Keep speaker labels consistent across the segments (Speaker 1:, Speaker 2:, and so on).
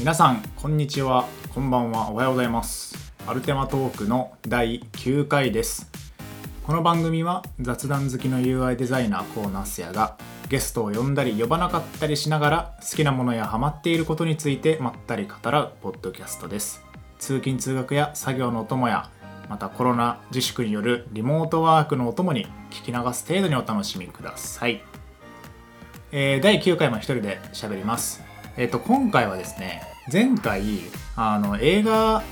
Speaker 1: 皆さんこんにちは。こんばんは。おはようございます。アルテマトークの第9回です。この番組は雑談好きの UI デザイナーコーナースヤがゲストを呼んだり呼ばなかったりしながら好きなものやハマっていることについてまったり語らうポッドキャストです。通勤通学や作業のお供やまたコロナ自粛によるリモートワークのお供に聞き流す程度にお楽しみください、えー、第9回も一人で喋ります。えっ、ー、と今回はですね前回あの映画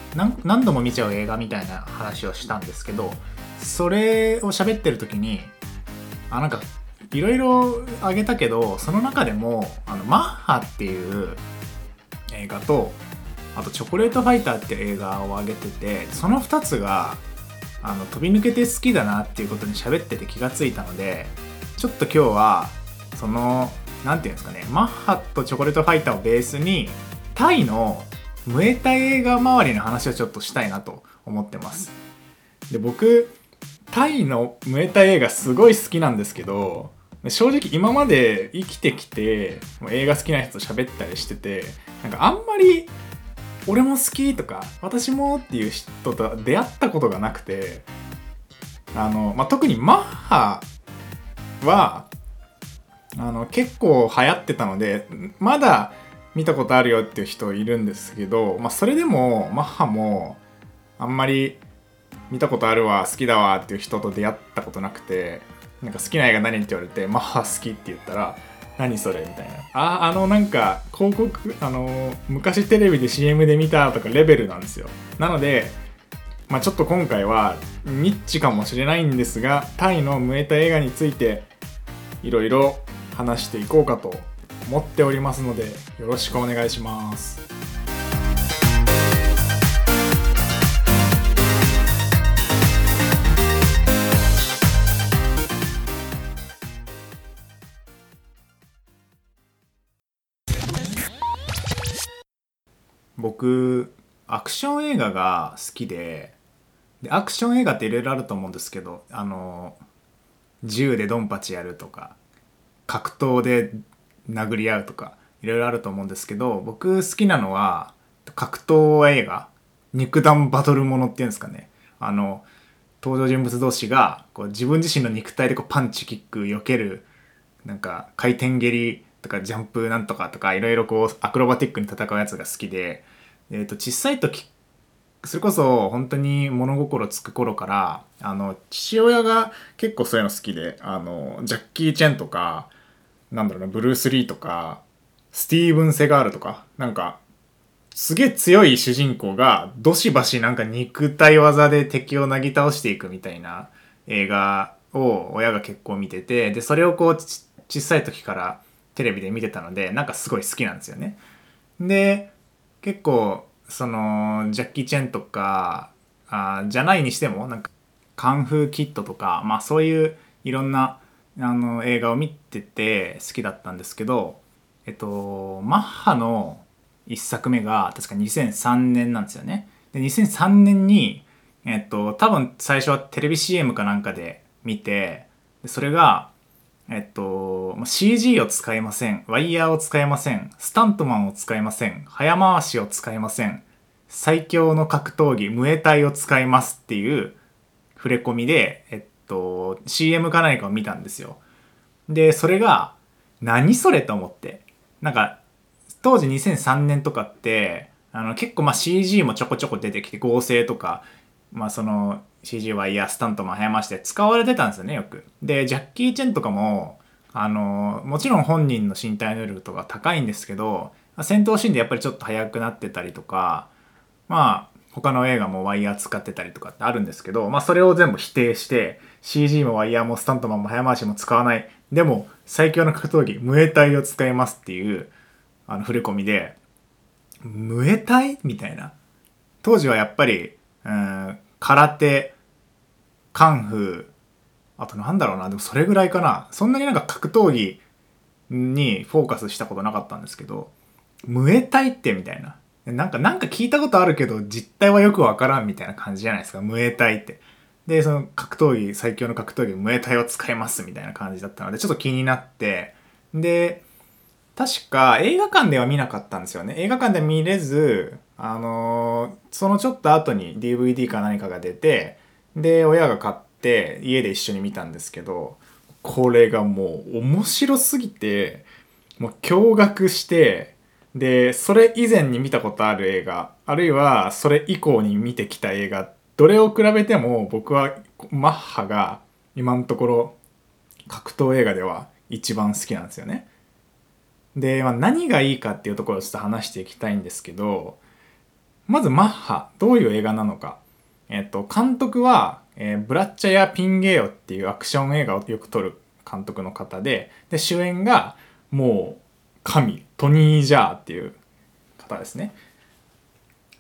Speaker 1: 何度も見ちゃう映画みたいな話をしたんですけどそれを喋ってる時にあなんかいろいろあげたけどその中でもあのマッハっていう映画とあと「チョコレートファイター」って映画を挙げててその2つがあの飛び抜けて好きだなっていうことに喋ってて気がついたのでちょっと今日はその何て言うんですかねマッハとチョコレートファイターをベースにタイのムエタイ映画周りの話をちょっとしたいなと思ってます。で僕タイのムエタイ映画すごい好きなんですけど正直今まで生きてきて映画好きな人と喋ったりしててなんかあんまり俺も好きとか私もっていう人と出会ったことがなくてあの、まあ、特にマッハはあの結構流行ってたのでまだ見たことあるよっていう人いるんですけど、まあ、それでもマッハもあんまり見たことあるわ好きだわっていう人と出会ったことなくてなんか好きな映画何って言われてマッハ好きって言ったら何それみたいな。ああのなんか広告あの昔テレビで CM で見たとかレベルなんですよ。なのでまあちょっと今回はニッチかもしれないんですがタイのムエタ映画についていろいろ話していこうかと思っておりますのでよろしくお願いします。僕アクション映画が好きででアクション映画っていろいろあると思うんですけどあの銃でドンパチやるとか格闘で殴り合うとかいろいろあると思うんですけど僕好きなのは格闘映画肉弾バトルものっていうんですかね。あの登場人物同士がこう自分自身の肉体でこうパンチキック避けるなんか回転蹴りとかジャンプなんとかとかいろいろこうアクロバティックに戦うやつが好きで、えー、と小さい時それこそ本当に物心つく頃からあの父親が結構そういうの好きであのジャッキー・チェンとかなんだろうなブルース・リーとかスティーブン・セガールとかなんかすげえ強い主人公がどしばしなんか肉体技で敵をなぎ倒していくみたいな映画を親が結構見ててでそれをこう小さい時からテレビで見てたのでなんかすごい好きなんですよね。で結構そのジャッキー・チェンとかあじゃないにしてもなんかカンフーキットとかまあそういういろんなあの映画を見てて好きだったんですけどえっとマッハの1作目が確か2003年なんですよね。で2003年にえっと多分最初はテレビ CM かなんかで見てそれがえっと、CG を使いません。ワイヤーを使いません。スタントマンを使いません。早回しを使いません。最強の格闘技、ムエタイを使いますっていう触れ込みで、えっと、CM か何かを見たんですよ。で、それが、何それと思って。なんか、当時2003年とかって、あの結構まあ CG もちょこちょこ出てきて合成とかまあその CG ワイヤースタントマン早まして使われてたんですよねよく。でジャッキー・チェンとかもあのもちろん本人の身体能力とか高いんですけど戦闘シーンでやっぱりちょっと速くなってたりとかまあ他の映画もワイヤー使ってたりとかってあるんですけど、まあ、それを全部否定して CG もワイヤーもスタントマンも早回しも使わない。でも最強の格闘技ムエタイを使いますっていうあの触れ込みでムエタイみたいな？当時はやっぱりうん空手カンフーあとなんだろうなでもそれぐらいかな。そんなになんか格闘技にフォーカスしたことなかったんですけどムエタイってみたいな。なんかなんか聞いたことあるけど実態はよくわからんみたいな感じじゃないですかムエタイって。でその格闘技最強の格闘技ムエタイを使いますみたいな感じだったのでちょっと気になってで確か映画館では見なかったんですよね。映画館で見れずあのーそのちょっと後に DVD か何かが出てで親が買って家で一緒に見たんですけどこれがもう面白すぎてもう驚愕してでそれ以前に見たことある映画あるいはそれ以降に見てきた映画どれを比べても僕はマッハが今のところ格闘映画では一番好きなんですよね。で、まあ、何がいいかっていうところをちょっと話していきたいんですけどまずマッハどういう映画なのか。えっと、監督は、えーブラッチャやピンゲーヨっていうアクション映画をよく撮る監督の方でで主演がもう神トニー・ジャーっていう方ですね。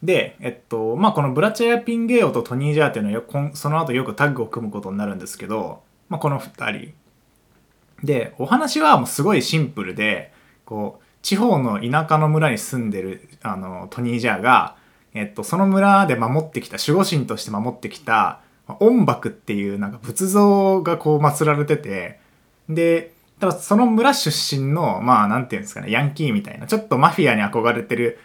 Speaker 1: で、えっと、まあ、このブラチャやピンゲーヨとトニー・ジャーっていうのはよその後よくタッグを組むことになるんですけど、まあ、この2人。で、お話はもうすごいシンプルで、こう、地方の田舎の村に住んでるあのトニー・ジャーが、えっと、その村で守ってきた、守護神として守ってきた、音楽っていうなんか仏像がこう祀られてて、で、ただその村出身の、まあなんていうんですかね、ヤンキーみたいな、ちょっとマフィアに憧れてる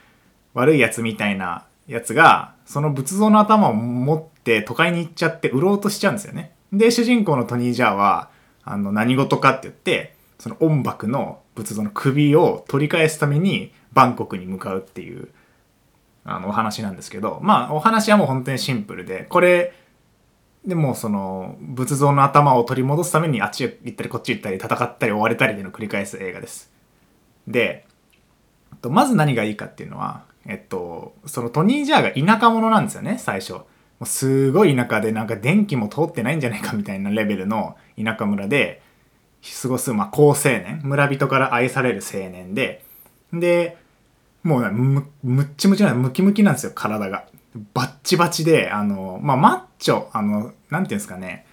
Speaker 1: 悪いやつみたいなやつが、その仏像の頭を持って都会に行っちゃって売ろうとしちゃうんですよね。で、主人公のトニー・ジャーは、あの、何事かって言って、その音楽の仏像の首を取り返すためにバンコクに向かうっていう、あの、お話なんですけど、まあ、お話はもう本当にシンプルで、これ、でもその仏像の頭を取り戻すためにあっち行ったりこっち行ったり戦ったり追われたりでの繰り返す映画です。で、まず何がいいかっていうのは、えっと、そのトニー・ジャーが田舎者なんですよね、最初。もうすごい田舎でなんか電気も通ってないんじゃないかみたいなレベルの田舎村で過ごす、まあ、好青年、村人から愛される青年で、で、もうむむっちむちなムキムキなんですよ、体が。バッチバチで、あの、まあ、マッチョ、あの、なんていうんですかね、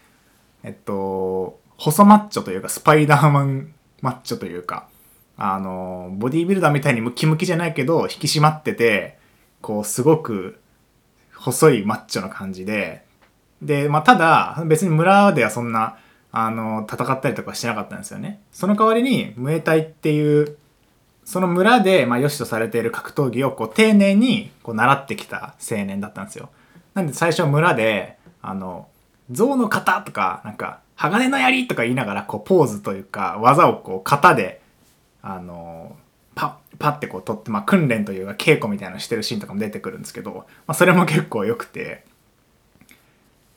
Speaker 1: えっと、細マッチョというか、スパイダーマンマッチョというか、あの、ボディービルダーみたいにムキムキじゃないけど、引き締まってて、こう、すごく細いマッチョな感じで、で、まあ、ただ、別に村ではそんな、あの、戦ったりとかしてなかったんですよね。その代わりに、ムエタイっていう、その村で、まあ、良しとされている格闘技をこう丁寧にこう習ってきた青年だったんですよ。なんで最初は村で、あの、象の型とか、なんか、鋼の槍とか言いながら、こう、ポーズというか、技をこう、型で、あの、パッ、パッてこう取って、まあ、訓練というか、稽古みたいなのしてるシーンとかも出てくるんですけど、まあ、それも結構良くて、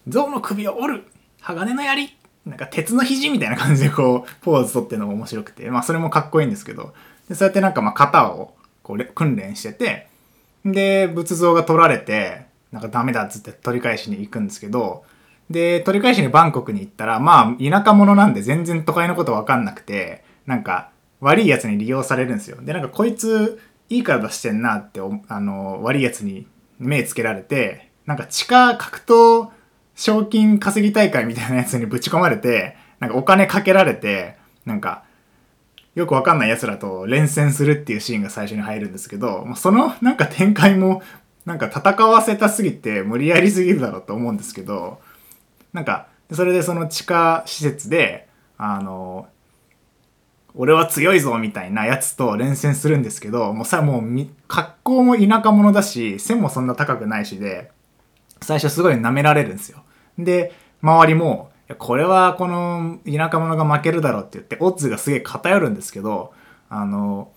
Speaker 1: 象の首を折る鋼の槍なんか鉄の肘みたいな感じでこう、ポーズ取ってるのが面白くて、まあ、それもかっこいいんですけど、でそうやってなんかまあ型をこう訓練しててで仏像が取られてなんかダメだっつって取り返しに行くんですけどで取り返しにバンコクに行ったらまあ田舎者なんで全然都会のこと分かんなくてなんか悪いやつに利用されるんですよ。でなんかこいついい体してんなってあの悪いやつに目つけられてなんか地下格闘賞金稼ぎ大会みたいなやつにぶち込まれてなんかお金かけられてなんかよくわかんない奴らと連戦するっていうシーンが最初に入るんですけど、そのなんか展開もなんか戦わせたすぎて無理やりすぎるだろうと思うんですけど、なんか、それでその地下施設で、あの、俺は強いぞみたいなやつと連戦するんですけど、もうさ、もう格好も田舎者だし、背もそんな高くないしで、最初すごい舐められるんですよ。で、周りも、これはこの田舎者が負けるだろうって言って、オッズがすげえ偏るんですけど、あの、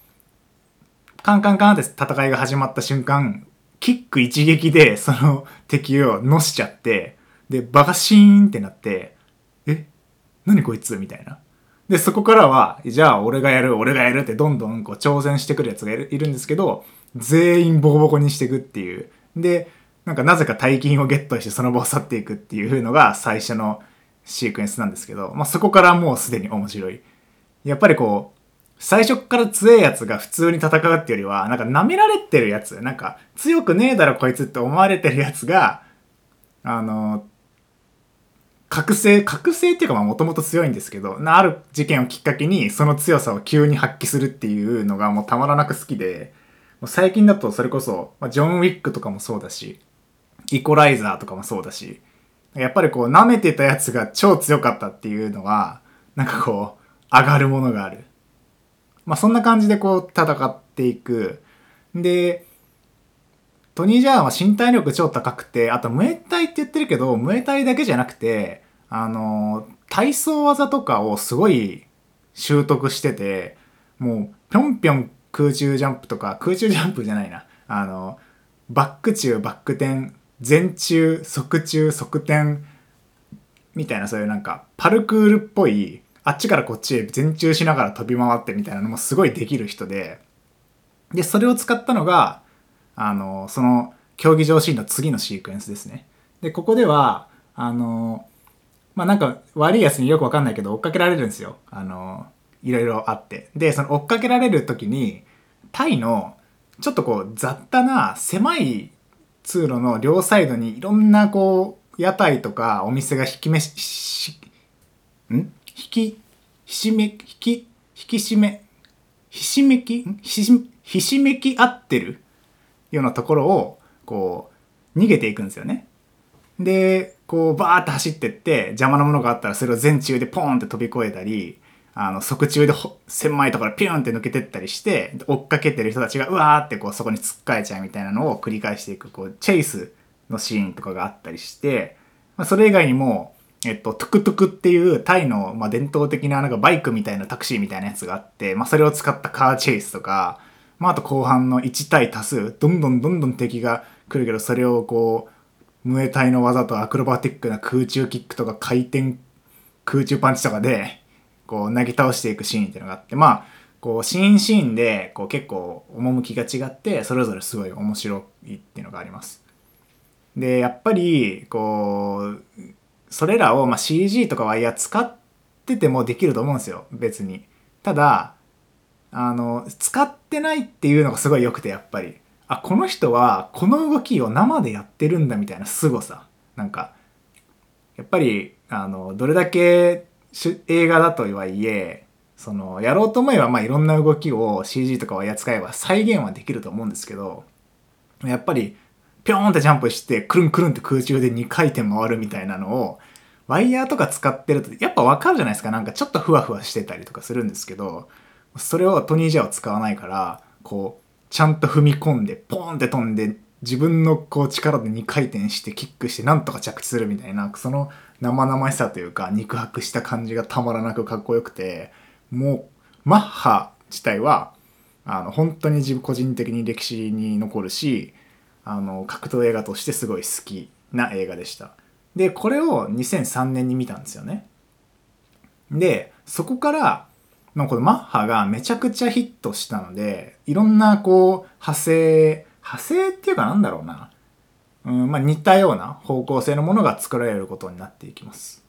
Speaker 1: カンカンカンって戦いが始まった瞬間、キック一撃でその敵をのしちゃって、で、バカシーンってなって、え何こいつみたいな。で、そこからは、じゃあ俺がやる、俺がやるってどんどんこう挑戦してくるやつがいるんですけど、全員ボコボコにしていくっていう。で、なんかなぜか大金をゲットしてその場を去っていくっていうのが最初のシークエンスなんですけど、まあ、そこからもうすでに面白い。やっぱりこう、最初から強いやつが普通に戦うっていうよりは、なんか舐められてるやつ、なんか強くねえだろこいつって思われてるやつが、あの、覚醒、覚醒っていうかまあもともと強いんですけど、ある事件をきっかけにその強さを急に発揮するっていうのがもうたまらなく好きで、もう最近だとそれこそ、まあ、ジョン・ウィックとかもそうだし、イコライザーとかもそうだし、やっぱりこう舐めてたやつが超強かったっていうのは、なんかこう、上がるものがある。まあそんな感じでこう戦っていく。で、トニー・ジャーンは身体力超高くて、あとムエタイって言ってるけど、ムエタイだけじゃなくて、あの、体操技とかをすごい習得してて、もう、ぴょんぴょん空中ジャンプとか、空中ジャンプじゃないな。あの、バック中、バック転、前中、側中、側転、みたいなそういうなんか、パルクールっぽい、あっちからこっちへ前中しながら飛び回ってみたいなのもすごいできる人で、で、それを使ったのが、あの、その競技場シーンの次のシークエンスですね。で、ここでは、あの、まあ、なんか悪いやつによくわかんないけど追っかけられるんですよ。あの、いろいろあって。で、その追っかけられる時に、タイのちょっとこう雑多な狭い通路の両サイドにいろんなこう屋台とかお店が引きめし、ん？引き、ひしめ、引き、引き締め、ひしめき？ひし、ひしめき合ってる？ようなところをこう逃げていくんですよね。で、こうバーって走ってって邪魔なものがあったらそれを全中でポーンって飛び越えたり、あの、側中で狭いところピューンって抜けてったりして、追っかけてる人たちがうわーってこうそこに突っかえちゃうみたいなのを繰り返していく、こう、チェイスのシーンとかがあったりして、まあ、それ以外にも、えっと、トゥクトゥクっていうタイの、まあ、伝統的ななんかバイクみたいなタクシーみたいなやつがあって、まあ、それを使ったカーチェイスとか、まあ、あと後半の1対多数、どんどんどんどん敵が来るけど、それをこう、ムエタイの技とアクロバティックな空中キックとか回転空中パンチとかで、こう投げ倒していくシーンっていうのがあって、まあ、こうシーンシーンでこう結構趣が違ってそれぞれすごい面白いっていうのがあります。でやっぱりこうそれらを、まあ、CG とかはいや使っててもできると思うんですよ別に。ただあの使ってないっていうのがすごい良くてやっぱり。あこの人はこの動きを生でやってるんだみたいな凄さ。なんかやっぱりあのどれだけ映画だとはいえそのやろうと思えばまあいろんな動きを CG とかを扱えば再現はできると思うんですけどやっぱりピョーンってジャンプしてくるんくるんって空中で2回転回るみたいなのをワイヤーとか使ってるとやっぱわかるじゃないですか。なんかちょっとふわふわしてたりとかするんですけどそれをトニー・ジャーは使わないからこうちゃんと踏み込んでポーンって飛んで自分のこう力で2回転してキックしてなんとか着地するみたいなその生々しさというか肉薄した感じがたまらなくかっこよくてもうマッハ自体はあの本当に自分個人的に歴史に残るしあの格闘映画としてすごい好きな映画でした。でこれを2003年に見たんですよね。でそこからのこのマッハがめちゃくちゃヒットしたのでいろんなこう派生派生っていうかなんだろうなうんまあ、似たような方向性のものが作られることになっていきます。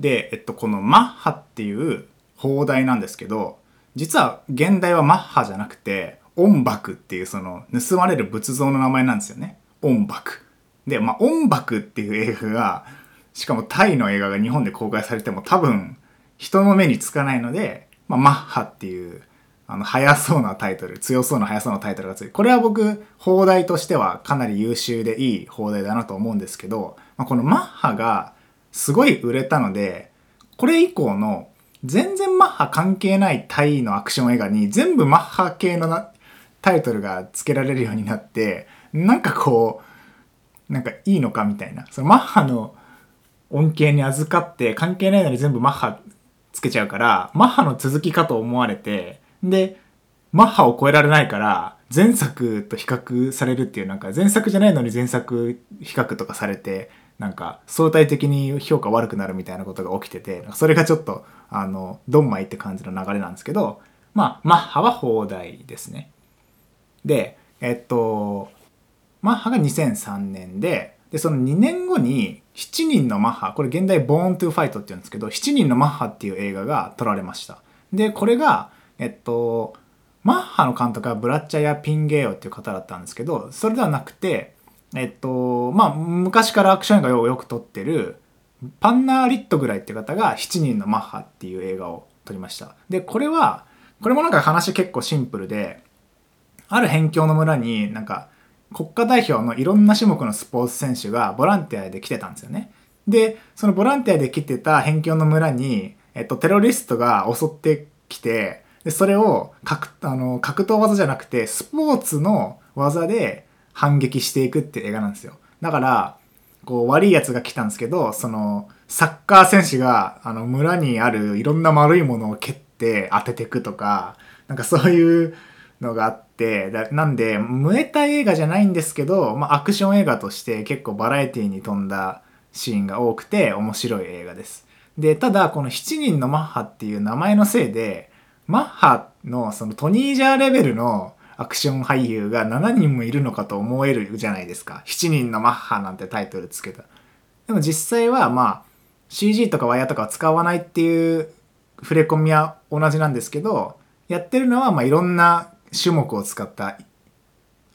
Speaker 1: で、えっと、このマッハっていう放題なんですけど実は現代はマッハじゃなくて音楽っていうその盗まれる仏像の名前なんですよね。音楽。で、まあ、音楽っていう映画がしかもタイの映画が日本で公開されても多分人の目につかないので、まあ、マッハっていうあの、速そうなタイトル、強そうな速そうなタイトルがついて、これは僕、放題としてはかなり優秀でいい放題だなと思うんですけど、まあ、このマッハがすごい売れたので、これ以降の全然マッハ関係ないタイのアクション映画に全部マッハ系のなタイトルが付けられるようになって、なんかこう、なんかいいのかみたいな。そのマッハの恩恵に預かって関係ないのに全部マッハつけちゃうから、マッハの続きかと思われて、で、マッハを超えられないから、前作と比較されるっていう、なんか前作じゃないのに前作比較とかされて、なんか相対的に評価悪くなるみたいなことが起きてて、それがちょっと、あの、ドンマイって感じの流れなんですけど、まあ、マッハは放題ですね。で、えっと、マッハが2003年で、で、その2年後に、7人のマッハ、これ現代ボーントゥファイトって言うんですけど、7人のマッハっていう映画が撮られました。で、これが、えっと、マッハの監督はブラッチャやピンゲーヨっていう方だったんですけど、それではなくて、えっと、まあ、昔からアクション映画をよく撮ってる、パンナー・リットぐらいって方が7人のマッハっていう映画を撮りました。で、これは、これもなんか話結構シンプルで、ある辺境の村になんか国家代表のいろんな種目のスポーツ選手がボランティアで来てたんですよね。でそのボランティアで来てた辺境の村に、えっと、テロリストが襲ってきてでそれを格あの格闘技じゃなくてスポーツの技で反撃していくって映画なんですよだからこう悪いやつが来たんですけどそのサッカー選手があの村にあるいろんな丸いものを蹴って当てていくとかなんかそういうのがあってだなんでムエタ映画じゃないんですけど、まあ、アクション映画として結構バラエティに富んだシーンが多くて面白い映画です。でただこの7人のマッハっていう名前のせいでマッハのそのトニージャーレベルのアクション俳優が7人もいるのかと思えるじゃないですか。7人のマッハなんてタイトルつけた。でも実際はまあ CG とかワイヤーとかは使わないっていう触れ込みは同じなんですけど、やってるのはまあいろんな種目を使った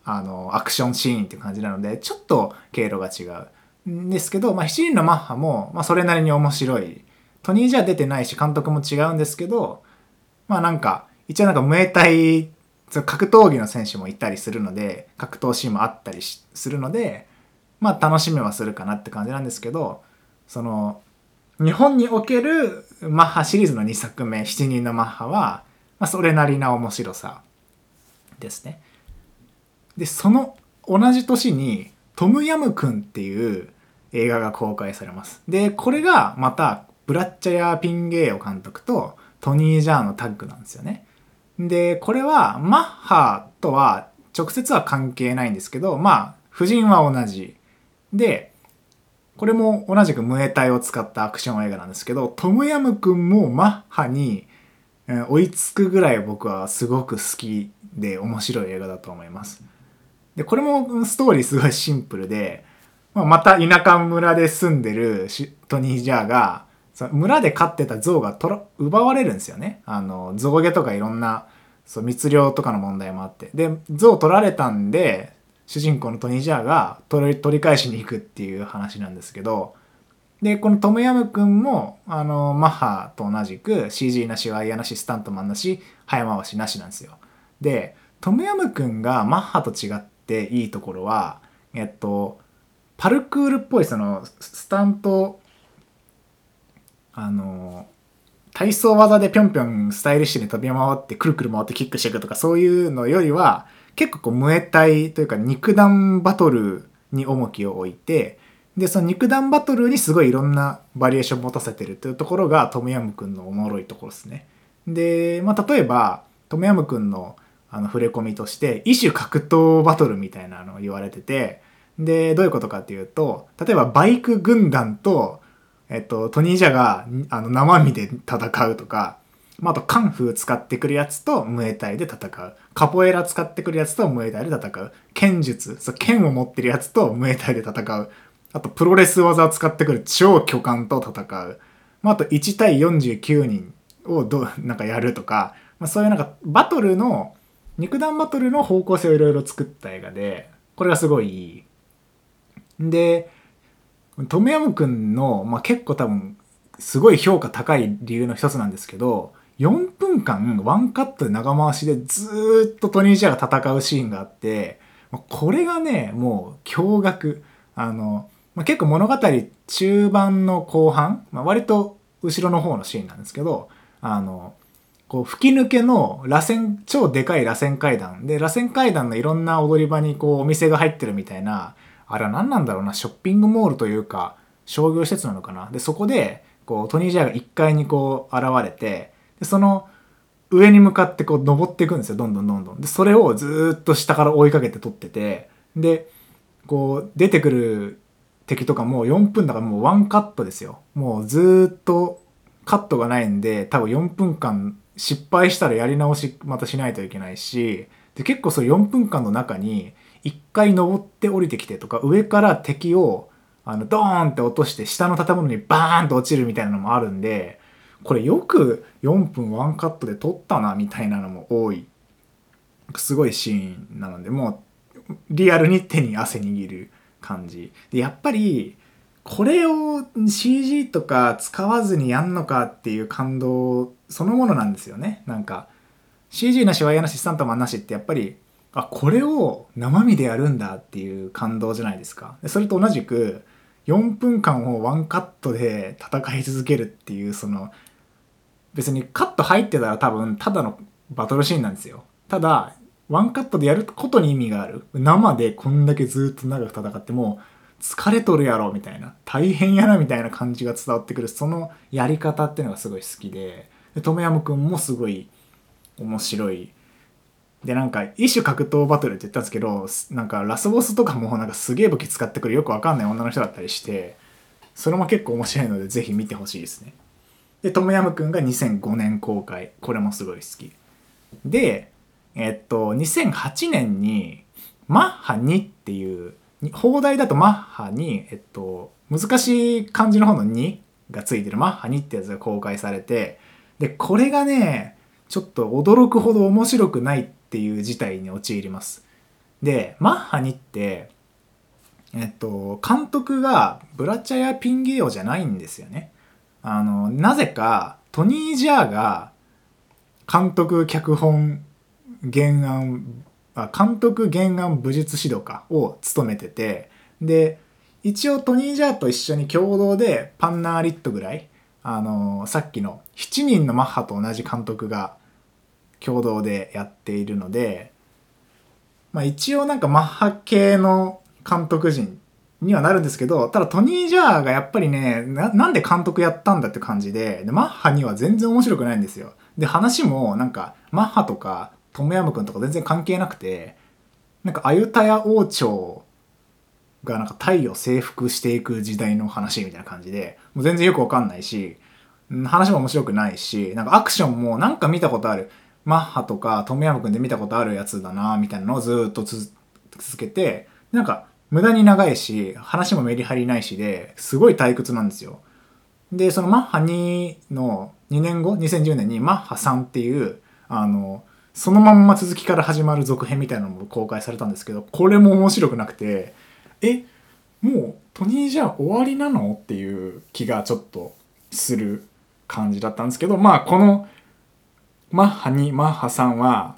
Speaker 1: あのアクションシーンっていう感じなので、ちょっと経路が違う。んですけど、まあ、7人のマッハも、まあ、それなりに面白い。トニーじゃ出てないし、監督も違うんですけど、まあなんか、一応なんかムエタイ格闘技の選手もいたりするので格闘シーンもあったりするのでまあ楽しめはするかなって感じなんですけどその日本におけるマッハシリーズの2作目「7人のマッハは」まあ、それなりな面白さですね。でその同じ年に「トムヤムクン」っていう映画が公開されます。でこれがまたブラッチャヤー・ピンゲーオ監督とトニー・ジャーのタッグなんですよね。で、これはマッハとは直接は関係ないんですけど、まあ、夫人は同じ。で、これも同じくムエタイを使ったアクション映画なんですけど、トムヤムくんもマッハに追いつくぐらい僕はすごく好きで面白い映画だと思います。で、これもストーリーすごいシンプルで、まあ、また田舎村で住んでるトニー・ジャーがその村で飼ってた象がとら奪われるんですよね。あの象牙とかいろんなそう密漁とかの問題もあって。で象取られたんで主人公のトニー・ジャーが取り取り返しに行くっていう話なんですけどでこのトムヤムくんもあのマッハと同じく CG なしワイヤーなしスタントマンなし早回しなしなんですよ。でトムヤムくんがマッハと違っていいところはえっとパルクールっぽいそのスタントあの体操技でぴょんぴょんスタイリッシュに飛び回ってくるくる回ってキックしていくとかそういうのよりは結構こうムエタイというか肉弾バトルに重きを置いてでその肉弾バトルにすごいいろんなバリエーションを持たせてるというところがトムヤムくんのおもろいところですね。で、まあ、例えばトムヤムくんのあの触れ込みとして異種格闘バトルみたいなのを言われててでどういうことかっていうと例えばバイク軍団とえっと、トニージャがあの生身で戦うとか、まあ、あとカンフー使ってくるやつとムエタイで戦う。カポエラ使ってくるやつとムエタイで戦う。剣術、そう剣を持ってるやつとムエタイで戦う。あとプロレス技を使ってくる超巨漢と戦う。まあ、あと1対49人をどなんかやるとか、まあ、そういうなんかバトルの、肉弾バトルの方向性をいろいろ作った映画で、これがすごいいい。で、トムヤムくんの、まあ、結構多分すごい評価高い理由の一つなんですけど4分間ワンカットで長回しでずっとトニー・ジャが戦うシーンがあってこれがねもう驚愕あの、まあ、結構物語中盤の後半、まあ、割と後ろの方のシーンなんですけどあのこう吹き抜けの螺旋超でかい螺旋階段で螺旋階段のいろんな踊り場にこうお店が入ってるみたいなあれは何なんだろうな、ショッピングモールというか、商業施設なのかな。で、そこで、こう、トニー・ジャーが1階にこう、現れて、で、その、上に向かってこう、登っていくんですよ、どんどんどんどん。で、それをずっと下から追いかけて撮ってて、で、こう、出てくる敵とかもう4分だからもうワンカットですよ。もうずっとカットがないんで、多分4分間失敗したらやり直しまたしないといけないし、で結構それ4分間の中に一回登って降りてきてとか上から敵をあのドーンって落として下の建物にバーンと落ちるみたいなのもあるんでこれよく4分ワンカットで撮ったなみたいなのも多いすごいシーンなのでもうリアルに手に汗握る感じ。でやっぱりこれを CG とか使わずにやんのかっていう感動そのものなんですよね。なんか CG なしワイヤなしスタントマンなしってやっぱりあこれを生身でやるんだっていう感動じゃないですか。でそれと同じく4分間をワンカットで戦い続けるっていうその別にカット入ってたら多分ただのバトルシーンなんですよ。ただワンカットでやることに意味がある。生でこんだけずっと長く戦っても疲れとるやろみたいな。大変やなみたいな感じが伝わってくる。そのやり方っていうのがすごい好きで。でトムヤムくんもすごい面白い。でなんか一種格闘バトルって言ったんですけどなんかラスボスとかもなんかすげえ武器使ってくる。よくわかんない女の人だったりしてそれも結構面白いのでぜひ見てほしいですね。でトムヤムくんが2005年公開。これもすごい好き。でえっと2008年にマッハ2っていう放題だとマッハにえっと難しい漢字の方の2がついてるマッハ2ってやつが公開されてでこれがねちょっと驚くほど面白くないっていう事態に陥ります。で、マッハ2って、えっと、監督がブラチャヤ・ピンゲオじゃないんですよね。あの、なぜかトニー・ジャーが監督、脚本、原案、あ監督、原案、武術指導家を務めてて、で、一応トニー・ジャーと一緒に共同でパンナーリットぐらい、あのさっきの7人のマッハと同じ監督が共同でやっているので、まあ、一応なんかマッハ系の監督陣にはなるんですけどただトニー・ジャーがやっぱりねなんで監督やったんだって感じででマッハには全然面白くないんですよ。で話もなんかマッハとかトムヤムクンとか全然関係なくてなんかアユタヤ王朝がなんかタイを征服していく時代の話みたいな感じでもう全然よくわかんないし話も面白くないしなんかアクションもなんか見たことあるマッハとかトムヤムクンで見たことあるやつだなみたいなのをずっと続けてなんか無駄に長いし話もメリハリないしですごい退屈なんですよ。でそのマッハ2の2年後2010年にマッハ3っていうあのそのまんま続きから始まる続編みたいなのも公開されたんですけどこれも面白くなくてえもうトニーじゃあ終わりなのっていう気がちょっとする感じだったんですけどまあこのマッハ2マッハ3は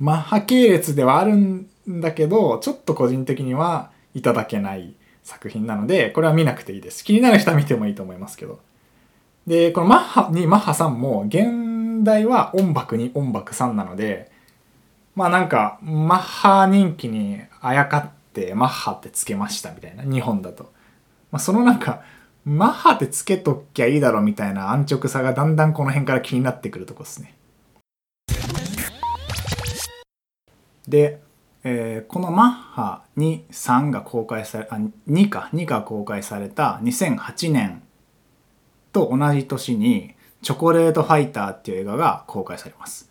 Speaker 1: マッハ系列ではあるんだけどちょっと個人的にはいただけない作品なのでこれは見なくていいです。気になる人は見てもいいと思いますけど。でこのマッハ2マッハ3も現代は音楽に音楽3なのでまあなんかマッハ人気にあやかってマッハってつけましたみたいな日本だと、まあ、そのなんかマッハってつけときゃいいだろみたいな安直さがだんだんこの辺から気になってくるとこですね。で、えー、このマッハ2、3が公開され、あ、2か、2が公開された2008年と同じ年に、チョコレートファイターっていう映画が公開されます。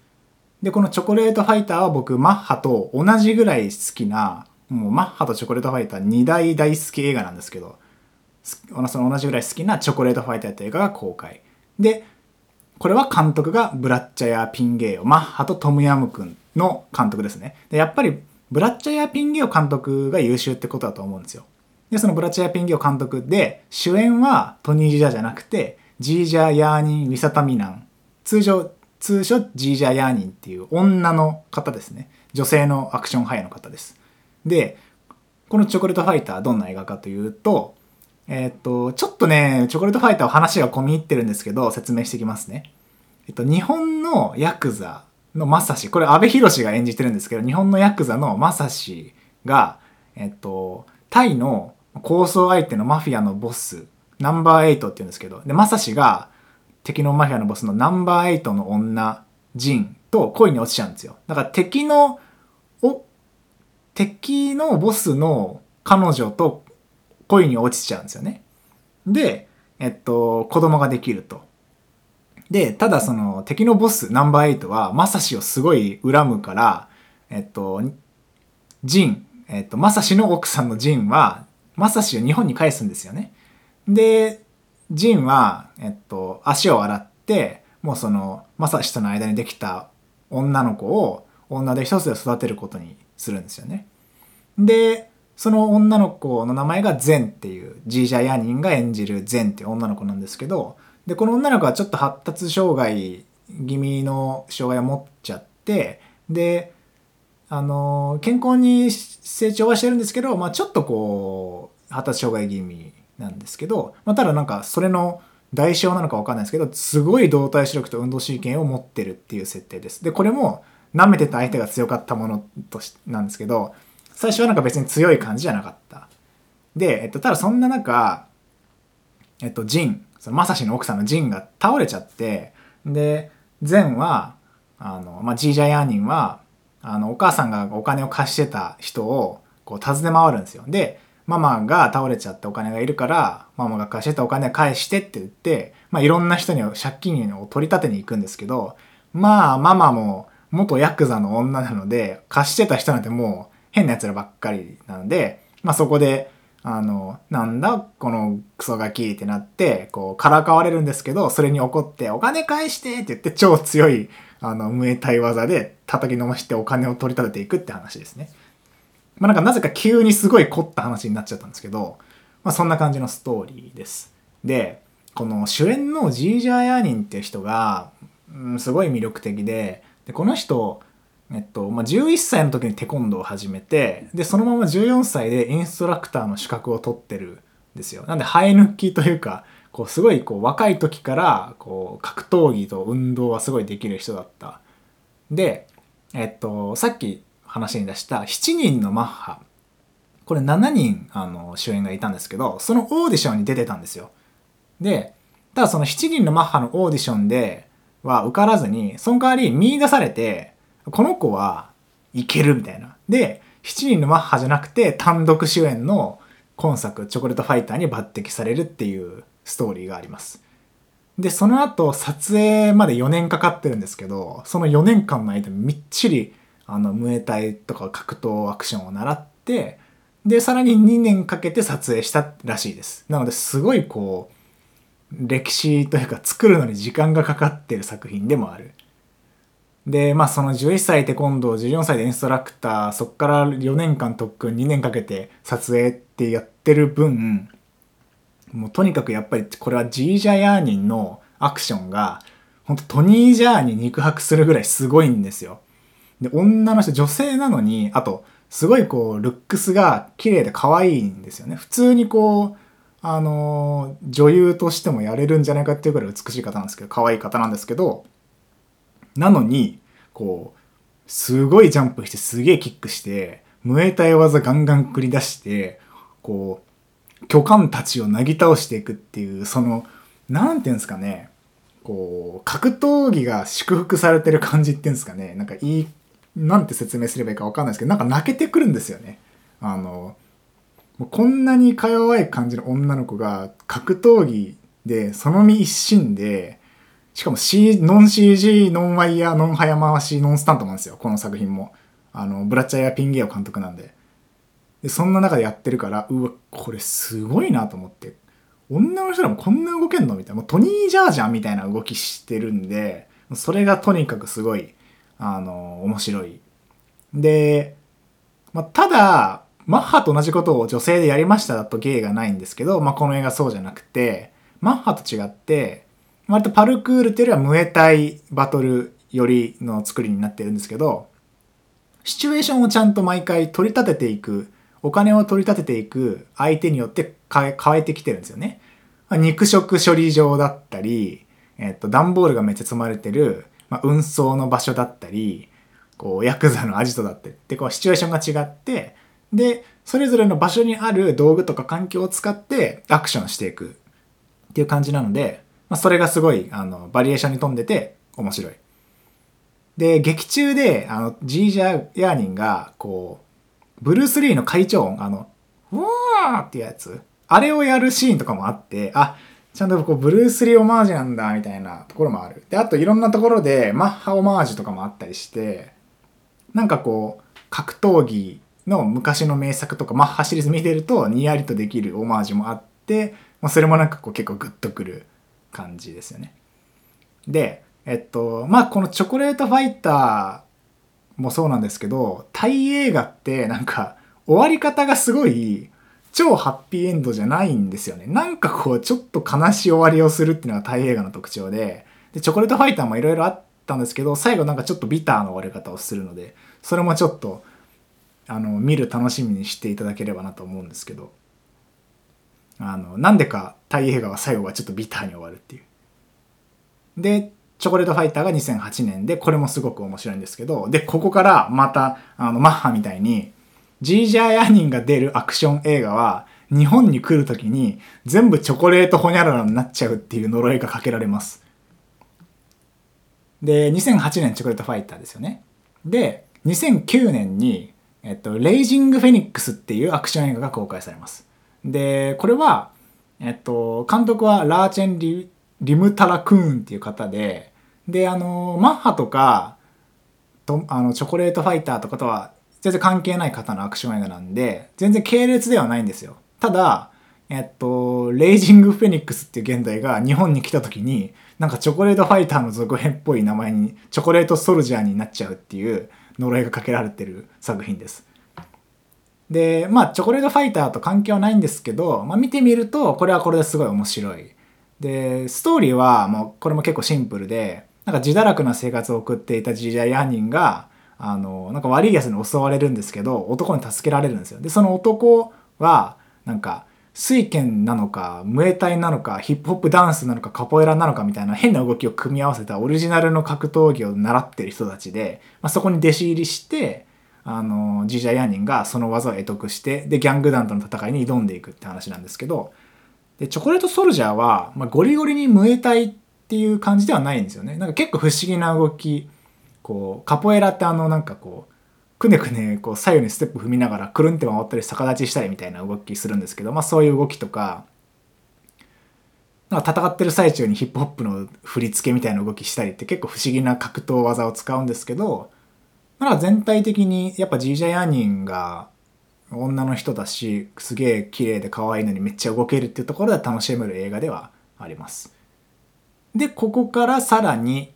Speaker 1: で、このチョコレートファイターは僕、マッハと同じぐらい好きな、もうマッハとチョコレートファイター2大大好き映画なんですけど、その同じぐらい好きなチョコレートファイターって映画が公開。で、これは監督がブラッチャやピンゲイオ、マッハとトムヤムくんの監督ですね。で、やっぱりブラッチャやピンゲイオ監督が優秀ってことだと思うんですよ。で、そのブラッチャやピンゲイオ監督で、主演はトニー・ジャじゃなくて、ジージャー・ヤーニン・ウィサタミナン。通常、通称ジージャー・ヤーニンっていう女の方ですね。女性のアクション俳優の方です。で、このチョコレートファイターどんな映画かというと、えっ、と、ちょっとね、チョコレートファイターは話が込み入ってるんですけど、説明していきますね。えっと、日本のヤクザのマサシ、これ阿部寛が演じてるんですけど、日本のヤクザのマサシが、えっと、タイの抗争相手のマフィアのボス、ナンバーエイトって言うんですけど、で、マサシが敵のマフィアのボスのナンバーエイトの女、ジンと恋に落ちちゃうんですよ。だから敵の、お、敵のボスの彼女と恋に落ちちゃうんですよね。で、えっと、子供ができると。で、ただその敵のボスナンバー8はマサシをすごい恨むから、えっと、ジン、えっと、マサシの奥さんのジンは、マサシを日本に返すんですよね。で、ジンは、えっと、足を洗って、もうその、マサシとの間にできた女の子を女で一つで育てることにするんですよね。で、その女の子の名前がゼンっていうジージャヤニンが演じるゼンっていう女の子なんですけどでこの女の子はちょっと発達障害気味の障害を持っちゃってであの健康に成長はしてるんですけど、まあ、ちょっとこう発達障害気味なんですけど、まあ、ただなんかそれの代償なのか分かんないですけどすごい動体視力と運動神経を持ってるっていう設定です。でこれも舐めてた相手が強かったものとしなんですけど最初はなんか別に強い感じじゃなかった。で、えっと、ただそんな中えっとジンそのマサシの奥さんのジンが倒れちゃってでゼンはあの、まあ、ジージャイアーニンはあのお母さんがお金を貸してた人をこう訪ね回るんですよ。でママが倒れちゃってお金がいるからママが貸してたお金返してって言って、まあ、いろんな人に借金を取り立てに行くんですけどまあママも元ヤクザの女なので貸してた人なんてもう変な奴らばっかりなので、まあ、そこであの、なんだこのクソガキってなって、こう、からかわれるんですけど、それに怒って、お金返してって言って超強い、あの、ムエタイ技で叩きのましてお金を取り立てていくって話ですね。まあなんかなぜか急にすごい凝った話になっちゃったんですけど、まあそんな感じのストーリーです。で、この主演のジージャー・ヤーニンっていう人が、うん、すごい魅力的で、で、この人、えっとまあ、11歳の時にテコンドーを始めてでそのまま14歳でインストラクターの資格を取ってるんですよなんで生え抜きというかこうすごいこう若い時からこう格闘技と運動はすごいできる人だったでえっとさっき話に出した7人のマッハこれ7人あの主演がいたんですけどそのオーディションに出てたんですよでただその7人のマッハのオーディションでは受からずにその代わり見出されてこの子はいけるみたいな。で、7人のマッハじゃなくて単独主演の今作チョコレートファイターに抜擢されるっていうストーリーがあります。で、その後撮影まで4年かかってるんですけど、その4年間の間みっちりあの、ムエタイとか格闘アクションを習って、で、さらに2年かけて撮影したらしいです。なのですごいこう、歴史というか作るのに時間がかかってる作品でもある。で、まあその11歳で今度14歳でインストラクター、そっから4年間特訓、2年かけて撮影ってやってる分、もうとにかくやっぱりこれはジージャヤーニンのアクションが、本当トニー・ジャーに肉薄するぐらいすごいんですよ。で、女の人、女性なのに、あと、すごいこう、ルックスが綺麗で可愛いんですよね。普通にこう、あのー、女優としてもやれるんじゃないかっていうぐらい美しい方なんですけど、可愛い方なんですけど、なのに、こう、すごいジャンプしてすげえキックして、ムエタイ技ガンガン繰り出して、こう、巨漢たちをなぎ倒していくっていう、その、なんていうんですかね、こう、格闘技が祝福されてる感じっていうんですかね、なんかいい、なんて説明すればいいかわかんないですけど、なんか泣けてくるんですよね。あの、もうこんなにか弱い感じの女の子が格闘技でその身一心でしかも C、ノン CG、ノンワイヤー、ノン早回し、ノンスタントなんですよ。この作品も。あの、ブラッチャーやピンゲオ監督なんで。で、そんな中でやってるから、うわ、これすごいなと思って。女の人らもこんな動けんのみたいな。もうトニー・ジャージャンみたいな動きしてるんで、それがとにかくすごい、あの、面白い。で、まあ、ただ、マッハと同じことを女性でやりましただと芸がないんですけど、まあ、この映画そうじゃなくて、マッハと違って、割とパルクールっていうよりはムエタイバトルよりの作りになってるんですけど、シチュエーションをちゃんと毎回取り立てていく、お金を取り立てていく相手によって変えてきてるんですよね。肉食処理場だったり、えっと、段ボールがめっちゃ積まれてる、まあ、運送の場所だったり、こう、ヤクザのアジトだったりって、こう、シチュエーションが違って、で、それぞれの場所にある道具とか環境を使ってアクションしていくっていう感じなので、まあ、それがすごい、あの、バリエーションに富んでて面白い。で、劇中で、あの、ジージャー・ヤーニンが、こう、ブルース・リーの会長音、あの、うわーっていうやつ、あれをやるシーンとかもあって、あ、ちゃんとこう、ブルース・リーオマージュなんだ、みたいなところもある。で、あといろんなところで、マッハオマージュとかもあったりして、なんかこう、格闘技の昔の名作とか、マッハシリーズ見てると、にやりとできるオマージュもあって、まあ、それもなんかこう、結構グッとくる感じですよね。で、えっと、まあこのチョコレートファイターもそうなんですけど、タイ映画ってなんか終わり方がすごい超ハッピーエンドじゃないんですよね。なんかこうちょっと悲しい終わりをするっていうのがタイ映画の特徴で、で、チョコレートファイターもいろいろあったんですけど、最後なんかちょっとビターな終わり方をするので、それもちょっと、あの、見る楽しみにしていただければなと思うんですけど。あのなんでかタイ映画は最後はちょっとビターに終わるっていうでチョコレートファイターが2008年でこれもすごく面白いんですけどでここからまたあのマッハみたいにジージャー・ヤニンが出るアクション映画は日本に来る時に全部チョコレートホニャララになっちゃうっていう呪いがかけられます。で2008年チョコレートファイターですよね。で2009年に、えっと、レイジング・フェニックスっていうアクション映画が公開されます。でこれはえっと監督はラーチェンリ・リムタラ・クーンっていう方でであのマッハとかとあのチョコレートファイターとかとは全然関係ない方のアクション映画なんで全然系列ではないんですよただえっと、レイジング・フェニックスっていう現代が日本に来た時に、なんかチョコレートファイターの続編っぽい名前に、チョコレートソルジャーになっちゃうっていう呪いがかけられてる作品です。で、まあ、チョコレートファイターと関係はないんですけど、まあ、見てみると、これはこれですごい面白い。で、ストーリーは、もう、これも結構シンプルで、なんか自堕落な生活を送っていたジージャイアンニンが、あの、なんか悪い奴に襲われるんですけど、男に助けられるんですよ。で、その男は、なんか、水拳なのか、ムエタイなのか、ヒップホップダンスなのか、カポエラなのかみたいな変な動きを組み合わせたオリジナルの格闘技を習ってる人たちで、まあ、そこに弟子入りして、あの、ジジャイアニンがその技を得得して、で、ギャング団との戦いに挑んでいくって話なんですけど、で、チョコレートソルジャーは、まあ、ゴリゴリにムエタイっていう感じではないんですよね。なんか結構不思議な動き、こう、カポエラってあの、なんかこう、くねくねこう左右にステップ踏みながらくるんって回ったり逆立ちしたりみたいな動きするんですけど、まあ、そういう動きとかなんか戦ってる最中にヒップホップの振り付けみたいな動きしたりって結構不思議な格闘技を使うんですけど、まあ、全体的にやっぱ GJ アニンが女の人だしすげえ綺麗で可愛いのにめっちゃ動けるっていうところで楽しめる映画ではあります。でここからさらに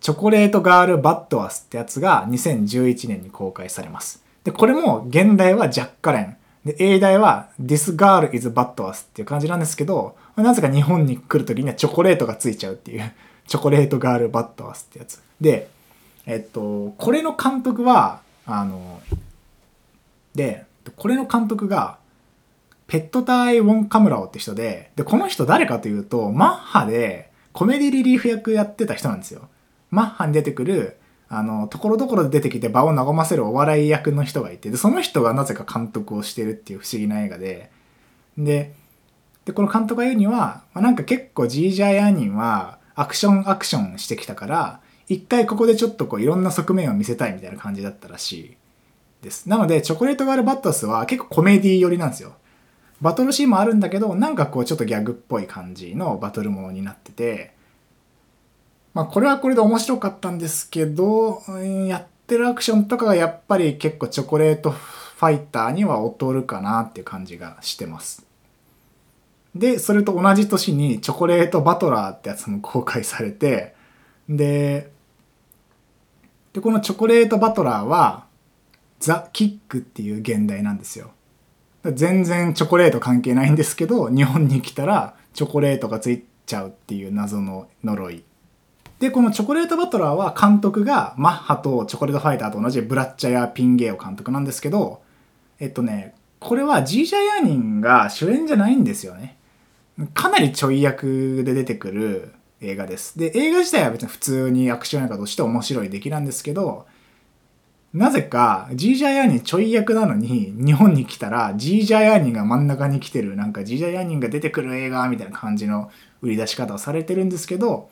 Speaker 1: チョコレートガール・バッドアスってやつが2011年に公開されます。で、これも現代はジャッカレン。で、英題は This Girl is Bad っていう感じなんですけど、なぜか日本に来るときにはチョコレートがついちゃうっていう、チョコレートガール・バッドアスってやつ。で、えっと、これの監督は、あの、で、これの監督が、ペットタイ・ウォン・カムラオって人で、で、この人誰かというと、マッハでコメディリリーフ役やってた人なんですよ。マッハに出てくるあのところどころで出てきて場を和ませるお笑い役の人がいてでその人がなぜか監督をしてるっていう不思議な映画でででこの監督が言うには、まあ、なんか結構ジージャー・アニンはアクションアクションしてきたから一回ここでちょっとこういろんな側面を見せたいみたいな感じだったらしい。です。なのでチョコレートガール・バットスは結構コメディ寄りなんですよ。バトルシーンもあるんだけどなんかこうちょっとギャグっぽい感じのバトルものになっててまあ、これはこれで面白かったんですけど、やってるアクションとかがやっぱり結構チョコレートファイターには劣るかなっていう感じがしてます。で、それと同じ年にチョコレートバトラーってやつも公開されて、で、で、このチョコレートバトラーは、ザ・キックっていう現代なんですよ。全然チョコレート関係ないんですけど、日本に来たらチョコレートがついちゃうっていう謎の呪い。で、このチョコレートバトラーは監督がマッハとチョコレートファイターと同じブラッチャやピンゲーオ監督なんですけど、えっとね、これはジージャイアニンが主演じゃないんですよね。かなりちょい役で出てくる映画です。で、映画自体は別に普通にアクション映画として面白い出来なんですけど、なぜか、ジージャイアニンちょい役なのに、日本に来たら、ジージャイアニンが真ん中に来てる、なんかジージャイアニンが出てくる映画みたいな感じの売り出し方をされてるんですけど、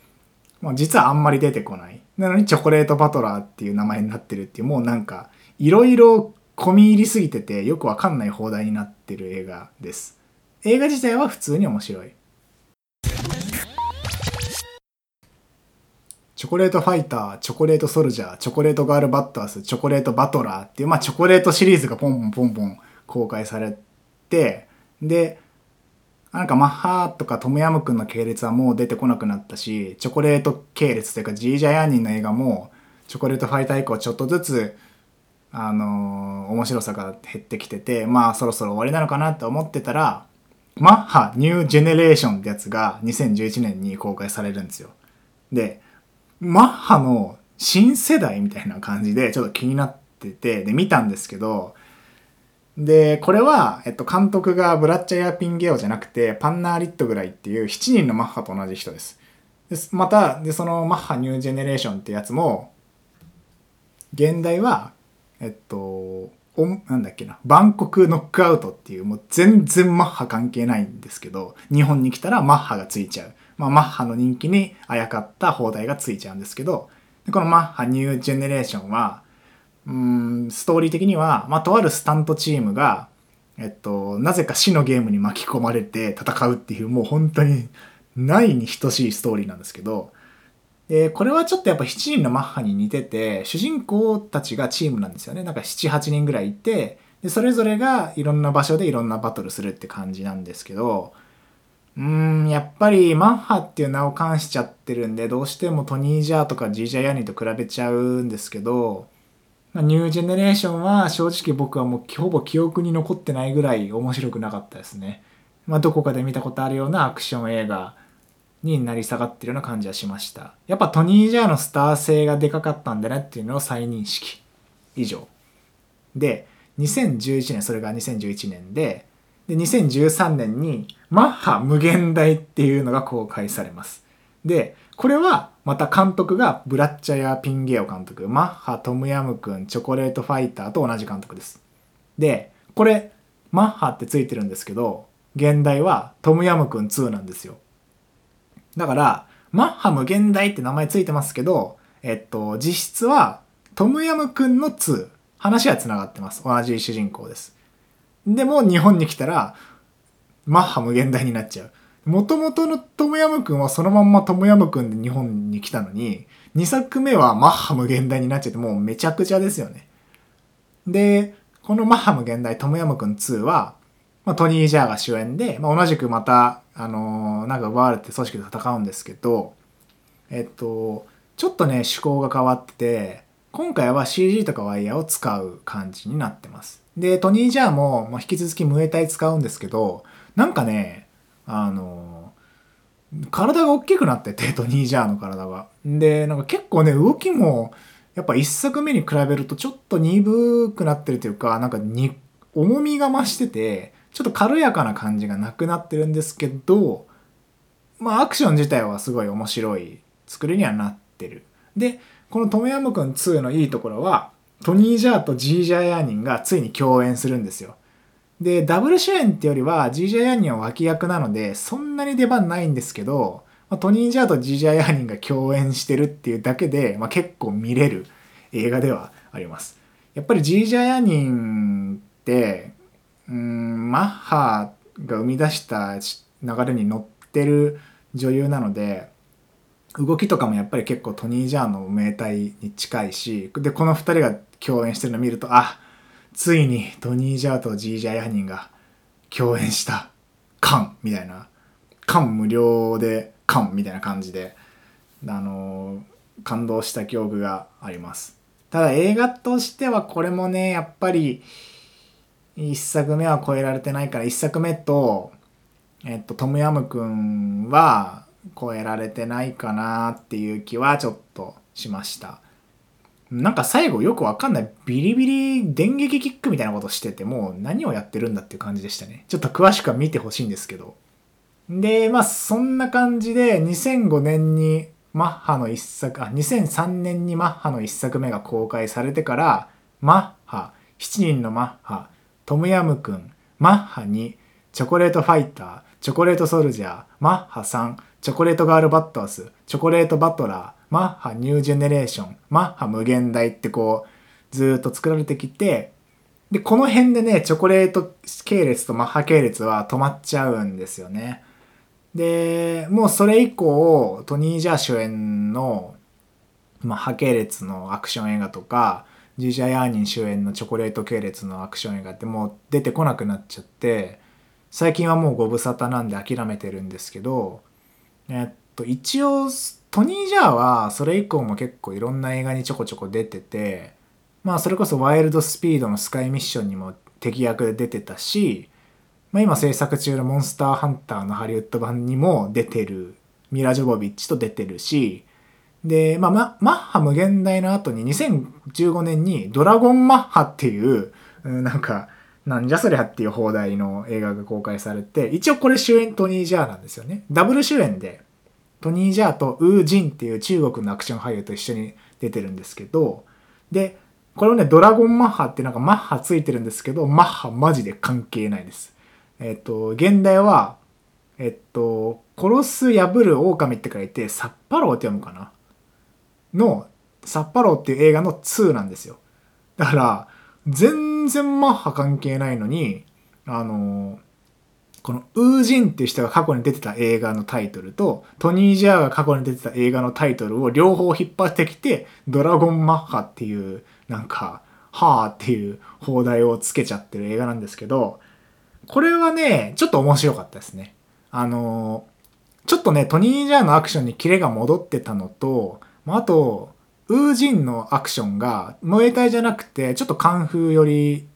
Speaker 1: まあ、実はあんまり出てこない。なのにチョコレートバトラーっていう名前になってるっていう、もうなんか、いろいろ込み入りすぎててよくわかんない放題になってる映画です。映画自体は普通に面白い。チョコレートファイター、チョコレートソルジャー、チョコレートガールバッタース、チョコレートバトラーっていう、まあチョコレートシリーズがポンポンポンポン公開されて、で、なんかマッハとかトムヤムクンの系列はもう出てこなくなったし、チョコレート系列というかジージャイアンニンの映画も、チョコレートファイター以降ちょっとずつ、あのー、面白さが減ってきてて、まあそろそろ終わりなのかなって思ってたら、マッハニュージェネレーションってやつが2011年に公開されるんですよ。で、マッハの新世代みたいな感じでちょっと気になってて、で見たんですけど、で、これは、えっと、監督がブラッチャヤピンゲオじゃなくて、パンナー・リットぐらいっていう7人のマッハと同じ人です。ですまた、で、そのマッハニュージェネレーションってやつも、現代は、えっと、おなんだっけな、バンコクノックアウトっていう、もう全然マッハ関係ないんですけど、日本に来たらマッハがついちゃう。まあ、マッハの人気にあやかった放題がついちゃうんですけど、でこのマッハニュージェネレーションは、うん、ストーリー的には、まあ、とあるスタントチームが、えっと、なぜか死のゲームに巻き込まれて戦うっていう、もう本当にないに等しいストーリーなんですけど、で、これはちょっとやっぱ7人のマッハに似てて、主人公たちがチームなんですよね。なんか7、8人ぐらいいて、で、それぞれがいろんな場所でいろんなバトルするって感じなんですけど、うーん、やっぱりマッハっていう名を冠しちゃってるんで、どうしてもトニー・ジャーとかジージャー・ヤニーと比べちゃうんですけど、まあニュージェネレーションは正直僕はもうほぼ記憶に残ってないぐらい面白くなかったですね。まあどこかで見たことあるようなアクション映画になり下がってるような感じはしました。やっぱトニー・ジャーのスター性がでかかったんだねっていうのを再認識。以上。で、2011年、それが2011年で、で、2013年にマッハ無限大っていうのが公開されます。で、これはまた監督がブラッチャヤ・ピンゲオ監督、マッハ・トムヤムクン、チョコレートファイターと同じ監督です。で、これ、マッハってついてるんですけど、現代はトムヤムクン2なんですよ。だから、マッハ無限大って名前ついてますけど、えっと、実質はトムヤムクンの2。話は繋がってます。同じ主人公です。でも日本に来たら、マッハ無限大になっちゃう。もともとのトムヤムクンはそのまんまトムヤムクンで日本に来たのに、2作目はマッハ無限大になっちゃってもうめちゃくちゃですよね。で、このマッハ無限大トムヤムクン2は、まあ、トニー・ジャーが主演で、まあ、同じくまた、あのーなんか奪われて組織で戦うんですけど、えっと、ちょっとね、趣向が変わってて、今回は CG とかワイヤーを使う感じになってます。で、トニー・ジャーも、まあ、引き続きムエタイ使うんですけど、なんかね、あの体が大きくなってて、トニー・ジャーの体が。で、なんか結構ね、動きも、やっぱ一作目に比べるとちょっと鈍くなってるというか、なんかに、重みが増してて、ちょっと軽やかな感じがなくなってるんですけど、まあアクション自体はすごい面白い作りにはなってる。で、このトムヤムクン2のいいところは、トニー・ジャーとジージャー・ヤーニンがついに共演するんですよ。で、ダブル主演ってよりは、ジージャー・ヤーニンは脇役なので、そんなに出番ないんですけど、まあ、トニー・ジャーとジージャー・ヤーニンが共演してるっていうだけで、まあ、結構見れる映画ではあります。やっぱりジージャー・ヤーニンって、うん、マッハが生み出した流れに乗ってる女優なので、動きとかもやっぱり結構トニー・ジャーの名体に近いし、で、この二人が共演してるのを見ると、あ、ついにトニー・ジャーとジージャー・ヤーニンが共演した。感みたいな。感無量で感みたいな感じで、あの感動した記憶があります。ただ映画としてはこれもね、やっぱり、一作目は超えられてないから、一作目と、えっと、トムヤムくんは超えられてないかなっていう気はちょっとしました。なんか最後よくわかんないビリビリ電撃キックみたいなことしててもう何をやってるんだっていう感じでしたね。ちょっと詳しくは見てほしいんですけど。で、まあそんな感じで2005年にマッハの一作、あ、2003年にマッハの一作目が公開されてから、マッハ、7人のマッハ、トムヤムくん、マッハ2、チョコレートファイター、チョコレートソルジャー、マッハ3、チョコレートガールバットアス、チョコレートバトラー、マッハニュージェネレーション、マッハ無限大ってこう、ずっと作られてきて、で、この辺でね、チョコレート系列とマッハ系列は止まっちゃうんですよね。で、もうそれ以降、トニー・ジャー主演の、まあ、派系列のアクション映画とか、ジージャー・ヤーニン主演のチョコレート系列のアクション映画ってもう出てこなくなっちゃって、最近はもうご無沙汰なんで諦めてるんですけど、えっと、一応、トニー・ジャーはそれ以降も結構いろんな映画にちょこちょこ出てて、まあそれこそワイルドスピードのスカイミッションにも敵役で出てたし、まあ、今制作中のモンスターハンターのハリウッド版にも出てるミラ・ジョボビッチと出てるしで、まあ、ママッハ無限大の後に2015年にドラゴンマッハっていうなんかなんじゃそりゃっていう放題の映画が公開されて、一応これ主演トニー・ジャーなんですよね。ダブル主演で、トニー・ジャーとウー・ジンっていう中国のアクション俳優と一緒に出てるんですけど、で、これをね、ドラゴンマッハってなんかマッハついてるんですけど、マッハマジで関係ないです。えっと、現代は、えっと、殺す破る狼って書いて、サッパローって読むかな？の、サッパローっていう映画の2なんですよ。だから、全然マッハ関係ないのに、あのこのウージンっていう人が過去に出てた映画のタイトルと、トニー・ジャーが過去に出てた映画のタイトルを両方引っ張ってきて、ドラゴンマッハっていう、なんか、はーっていう放題をつけちゃってる映画なんですけど、これはね、ちょっと面白かったですね。あのちょっとね、トニー・ジャーのアクションにキレが戻ってたのと、あと、ウージンのアクションが、ムエタイじゃなくて、ちょっとカンフー寄り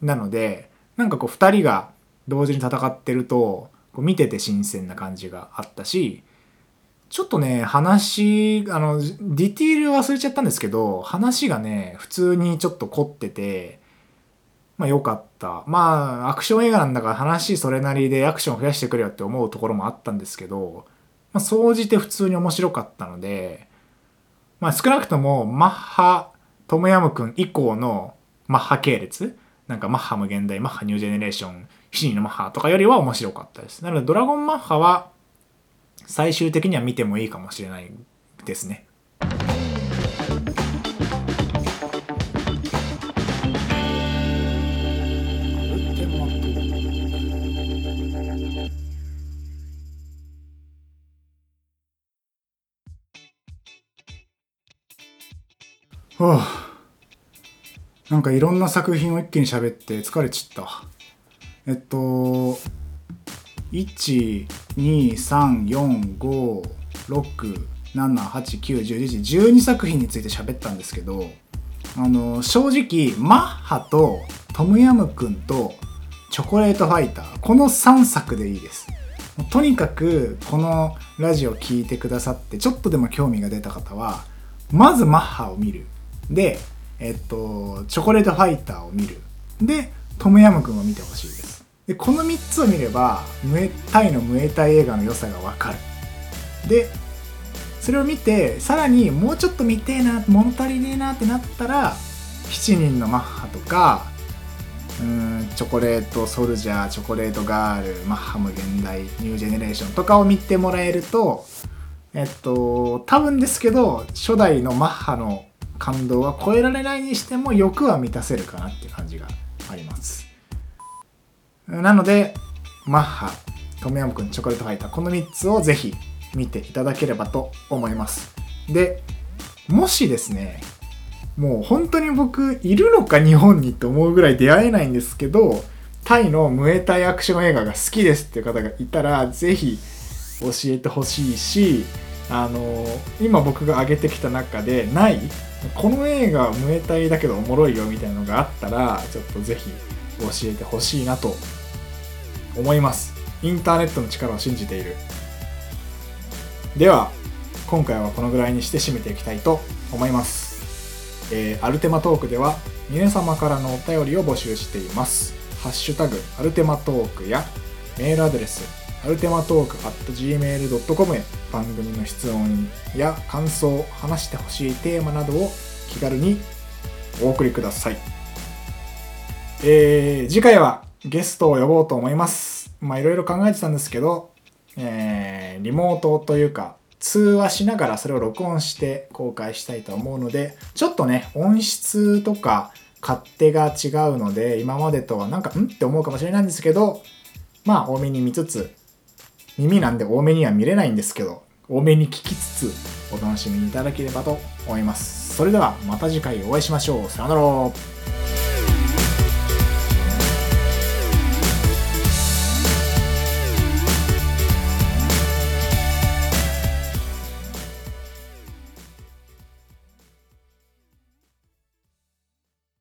Speaker 1: なので、なんかこう二人が同時に戦ってると、こう見てて新鮮な感じがあったし、ちょっとね、話、あの、ディティール忘れちゃったんですけど、話がね、普通にちょっと凝ってて、まあ良かった。まあ、アクション映画なんだから話それなりでアクション増やしてくれよって思うところもあったんですけど、まあ、総じて普通に面白かったので、まあ少なくともマッハトムヤムくん以降のマッハ系列なんかマッハ無限大、マッハニュージェネレーション、7人のマッハとかよりは面白かったです。なのでドラゴンマッハは最終的には見てもいいかもしれないですね。はあ、なんかいろんな作品を一気に喋って疲れちった。えっと、1、2、3、4、5、6、7、8、9、10、11、12作品について喋ったんですけど、あの、正直、マッハとトムヤムクンとチョコレートファイター、この3作でいいです。とにかく、このラジオ聴いてくださって、ちょっとでも興味が出た方は、まずマッハを見る。で、えっと、チョコレートファイターを見る。で、トムヤムクンを見てほしいです。で、この3つを見れば、ムエタイのムエタイ映画の良さがわかる。で、それを見て、さらにもうちょっと見てえな、物足りねえなってなったら、7人のマッハとか、うんチョコレートソルジャーチョコレートガールマッハ無限大ニュージェネレーションとかを見てもらえるとえっと多分ですけど初代のマッハの感動は超えられないにしても欲は満たせるかなって感じがありますなのでマッハトムヤムクンチョコレートファイターこの3つをぜひ見ていただければと思います。でもしですねもう本当に僕いるのか日本にって思うぐらい出会えないんですけどタイのムエタイアクション映画が好きですっていう方がいたらぜひ教えてほしいしあの今僕が挙げてきた中でないこの映画ムエタイだけどおもろいよみたいなのがあったらちょっとぜひ教えてほしいなと思います。インターネットの力を信じている。では今回はこのぐらいにして締めていきたいと思います。えー、アルテマトークでは皆様からのお便りを募集しています。ハッシュタグアルテマトークやメールアドレスアルテマトーク gmail.com へ番組の質問や感想、話してほしいテーマなどを気軽にお送りください。えー、次回はゲストを呼ぼうと思います。まあいろいろ考えてたんですけど、えー、リモートというか、通話しながらそれを録音して公開したいと思うので、ちょっとね、音質とか勝手が違うので、今までとはなんか、ん？って思うかもしれないんですけど、まあ多めに見つつ、耳なんで多めには見れないんですけど、多めに聞きつつお楽しみいただければと思います。それではまた次回お会いしましょう。さよなら。